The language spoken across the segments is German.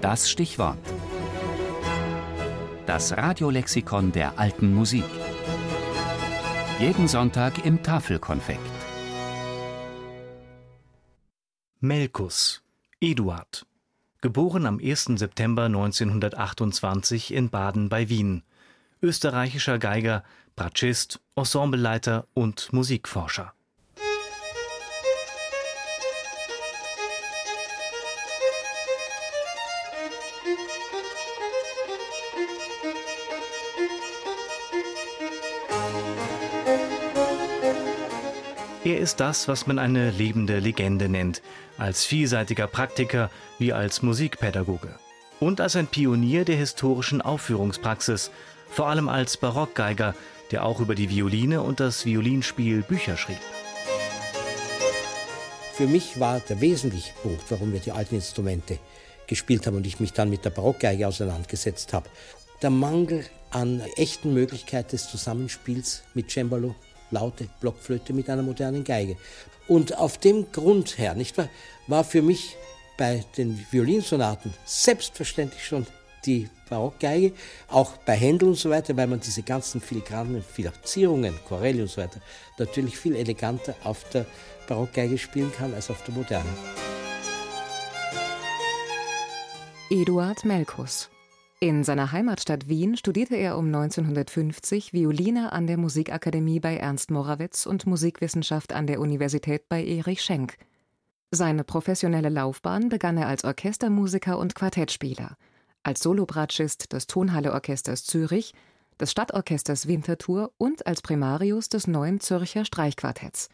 Das Stichwort. Das Radiolexikon der alten Musik. Jeden Sonntag im Tafelkonfekt. Melkus, Eduard. Geboren am 1. September 1928 in Baden bei Wien. Österreichischer Geiger, Bratschist, Ensembleleiter und Musikforscher. Er ist das, was man eine lebende Legende nennt, als vielseitiger Praktiker wie als Musikpädagoge. Und als ein Pionier der historischen Aufführungspraxis, vor allem als Barockgeiger, der auch über die Violine und das Violinspiel Bücher schrieb. Für mich war der wesentliche Punkt, warum wir die alten Instrumente gespielt haben und ich mich dann mit der Barockgeige auseinandergesetzt habe, der Mangel an echten Möglichkeiten des Zusammenspiels mit Cembalo laute Blockflöte mit einer modernen Geige. Und auf dem Grund her, nicht wahr, war für mich bei den Violinsonaten selbstverständlich schon die Barockgeige, auch bei Händel und so weiter, weil man diese ganzen filigranen Filazierungen, Corelli und so weiter, natürlich viel eleganter auf der Barockgeige spielen kann als auf der modernen. Eduard Melkus in seiner Heimatstadt Wien studierte er um 1950 Violine an der Musikakademie bei Ernst Morawetz und Musikwissenschaft an der Universität bei Erich Schenk. Seine professionelle Laufbahn begann er als Orchestermusiker und Quartettspieler, als Solobratschist des Tonhalle-Orchesters Zürich, des Stadtorchesters Winterthur und als Primarius des neuen Zürcher Streichquartetts.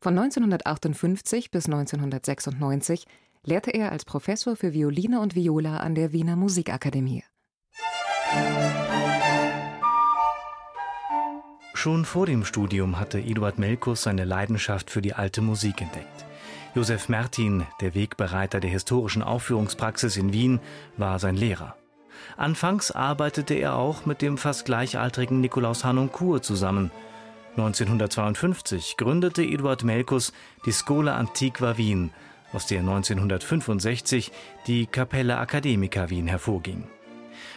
Von 1958 bis 1996 lehrte er als Professor für Violine und Viola an der Wiener Musikakademie. Schon vor dem Studium hatte Eduard Melkus seine Leidenschaft für die alte Musik entdeckt. Josef Mertin, der Wegbereiter der historischen Aufführungspraxis in Wien, war sein Lehrer. Anfangs arbeitete er auch mit dem fast gleichaltrigen Nikolaus Hanoncourt zusammen. 1952 gründete Eduard Melkus die Schola Antiqua Wien, aus der 1965 die Kapelle Academica Wien hervorging.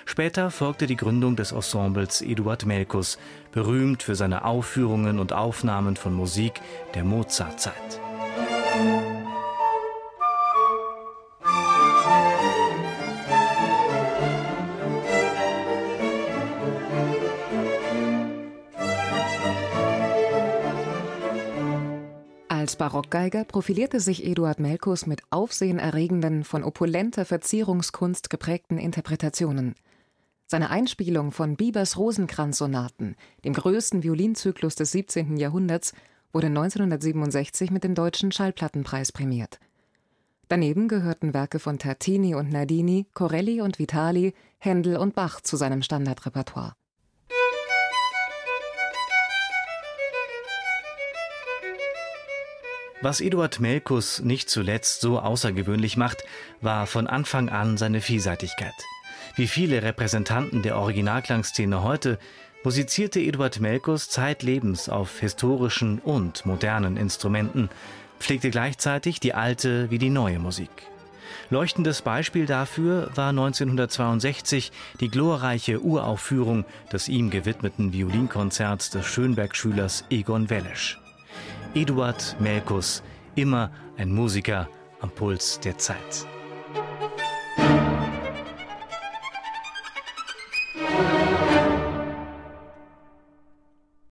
Später folgte die Gründung des Ensembles Eduard Melkus, berühmt für seine Aufführungen und Aufnahmen von Musik der Mozartzeit. Als Barockgeiger profilierte sich Eduard Melkus mit aufsehenerregenden, von opulenter Verzierungskunst geprägten Interpretationen. Seine Einspielung von Biebers Rosenkranz-Sonaten, dem größten Violinzyklus des 17. Jahrhunderts, wurde 1967 mit dem Deutschen Schallplattenpreis prämiert. Daneben gehörten Werke von Tartini und Nardini, Corelli und Vitali, Händel und Bach zu seinem Standardrepertoire. Was Eduard Melkus nicht zuletzt so außergewöhnlich macht, war von Anfang an seine Vielseitigkeit. Wie viele Repräsentanten der Originalklangszene heute musizierte Eduard Melkus zeitlebens auf historischen und modernen Instrumenten, pflegte gleichzeitig die alte wie die neue Musik. Leuchtendes Beispiel dafür war 1962 die glorreiche Uraufführung des ihm gewidmeten Violinkonzerts des Schönberg-Schülers Egon Welesch. Eduard Melkus, immer ein Musiker am Puls der Zeit.